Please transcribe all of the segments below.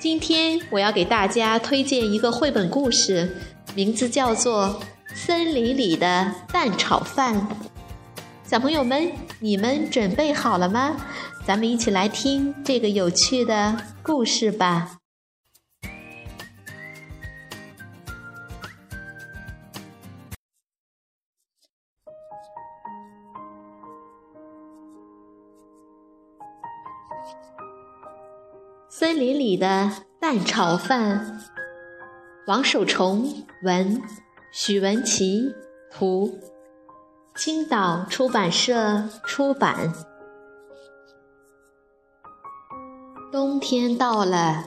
今天我要给大家推荐一个绘本故事，名字叫做《森林里的蛋炒饭》。小朋友们，你们准备好了吗？咱们一起来听这个有趣的故事吧。森林里的蛋炒饭，王守崇文，许文琪图，青岛出版社出版。冬天到了，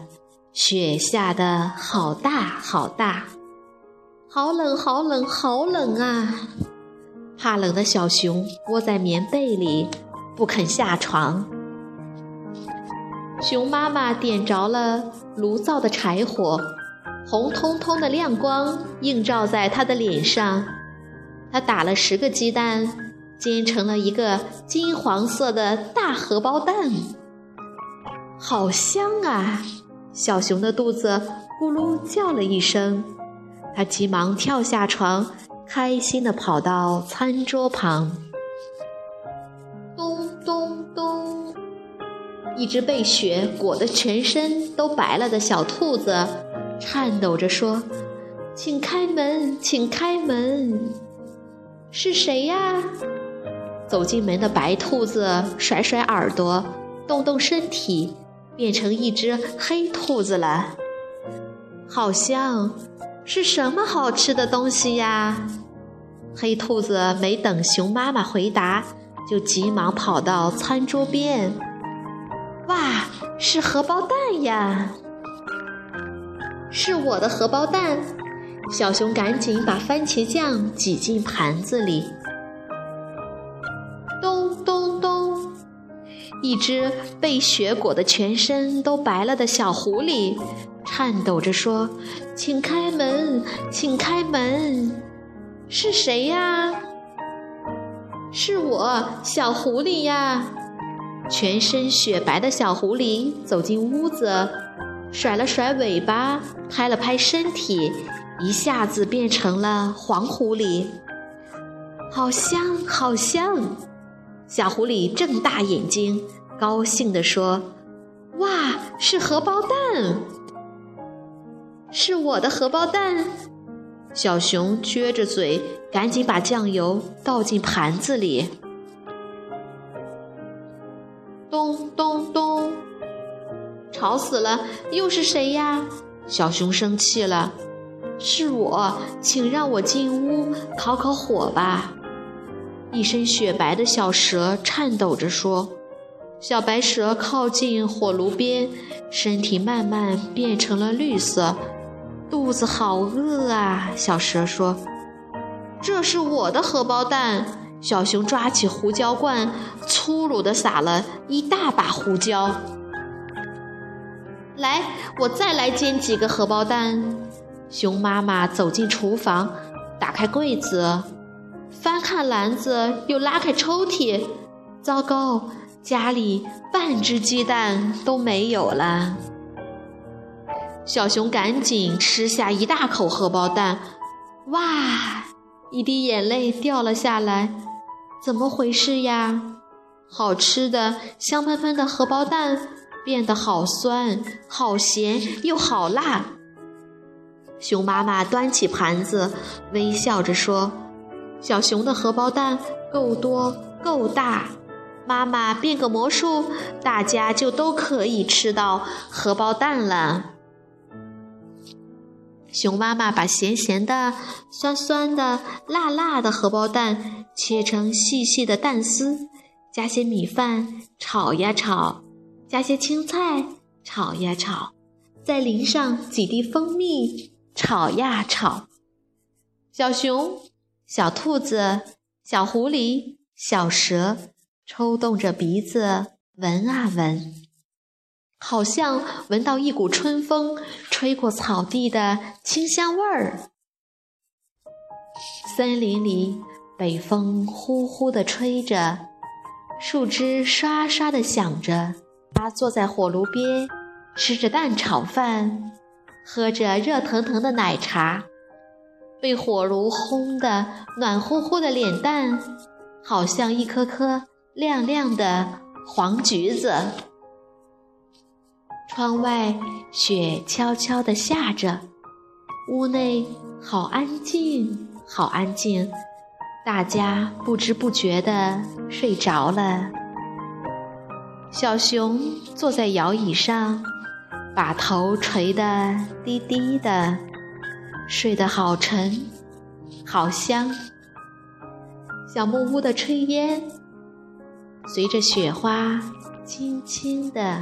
雪下的好大好大，好冷好冷好冷啊！怕冷的小熊窝在棉被里，不肯下床。熊妈妈点着了炉灶的柴火，红彤彤的亮光映照在它的脸上。它打了十个鸡蛋，煎成了一个金黄色的大荷包蛋，好香啊！小熊的肚子咕噜叫了一声，它急忙跳下床，开心地跑到餐桌旁。一只被雪裹得全身都白了的小兔子，颤抖着说：“请开门，请开门，是谁呀？”走进门的白兔子甩甩耳朵，动动身体，变成一只黑兔子了。好香，是什么好吃的东西呀？黑兔子没等熊妈妈回答，就急忙跑到餐桌边。哇，是荷包蛋呀！是我的荷包蛋。小熊赶紧把番茄酱挤进盘子里。咚咚咚，一只被雪裹得全身都白了的小狐狸颤抖着说：“请开门，请开门，是谁呀？”“是我，小狐狸呀。”全身雪白的小狐狸走进屋子，甩了甩尾巴，拍了拍身体，一下子变成了黄狐狸。好香，好香！小狐狸睁大眼睛，高兴地说：“哇，是荷包蛋！是我的荷包蛋！”小熊撅着嘴，赶紧把酱油倒进盘子里。咚咚咚！吵死了！又是谁呀？小熊生气了。是我，请让我进屋烤烤火吧。一身雪白的小蛇颤抖着说：“小白蛇靠近火炉边，身体慢慢变成了绿色，肚子好饿啊。”小蛇说：“这是我的荷包蛋。”小熊抓起胡椒罐，粗鲁地撒了一大把胡椒。来，我再来煎几个荷包蛋。熊妈妈走进厨房，打开柜子，翻看篮子，又拉开抽屉。糟糕，家里半只鸡蛋都没有了。小熊赶紧吃下一大口荷包蛋，哇，一滴眼泪掉了下来。怎么回事呀？好吃的香喷喷的荷包蛋变得好酸、好咸又好辣。熊妈妈端起盘子，微笑着说：“小熊的荷包蛋够多够大，妈妈变个魔术，大家就都可以吃到荷包蛋了。”熊妈妈把咸咸的、酸酸的、辣辣的荷包蛋切成细细的蛋丝，加些米饭炒呀炒，加些青菜炒呀炒，再淋上几滴蜂蜜，炒呀炒。小熊、小兔子、小狐狸、小蛇抽动着鼻子闻啊闻，好像闻到一股春风吹过草地的清香味儿。森林里，北风呼呼地吹着，树枝刷刷地响着。他坐在火炉边，吃着蛋炒饭，喝着热腾腾的奶茶。被火炉烘得暖乎乎的脸蛋，好像一颗颗亮亮的黄橘子。窗外雪悄悄地下着，屋内好安静，好安静，大家不知不觉地睡着了。小熊坐在摇椅上，把头垂得低低的。睡得好沉，好香。小木屋的炊烟随着雪花轻轻地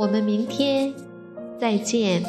我们明天再见。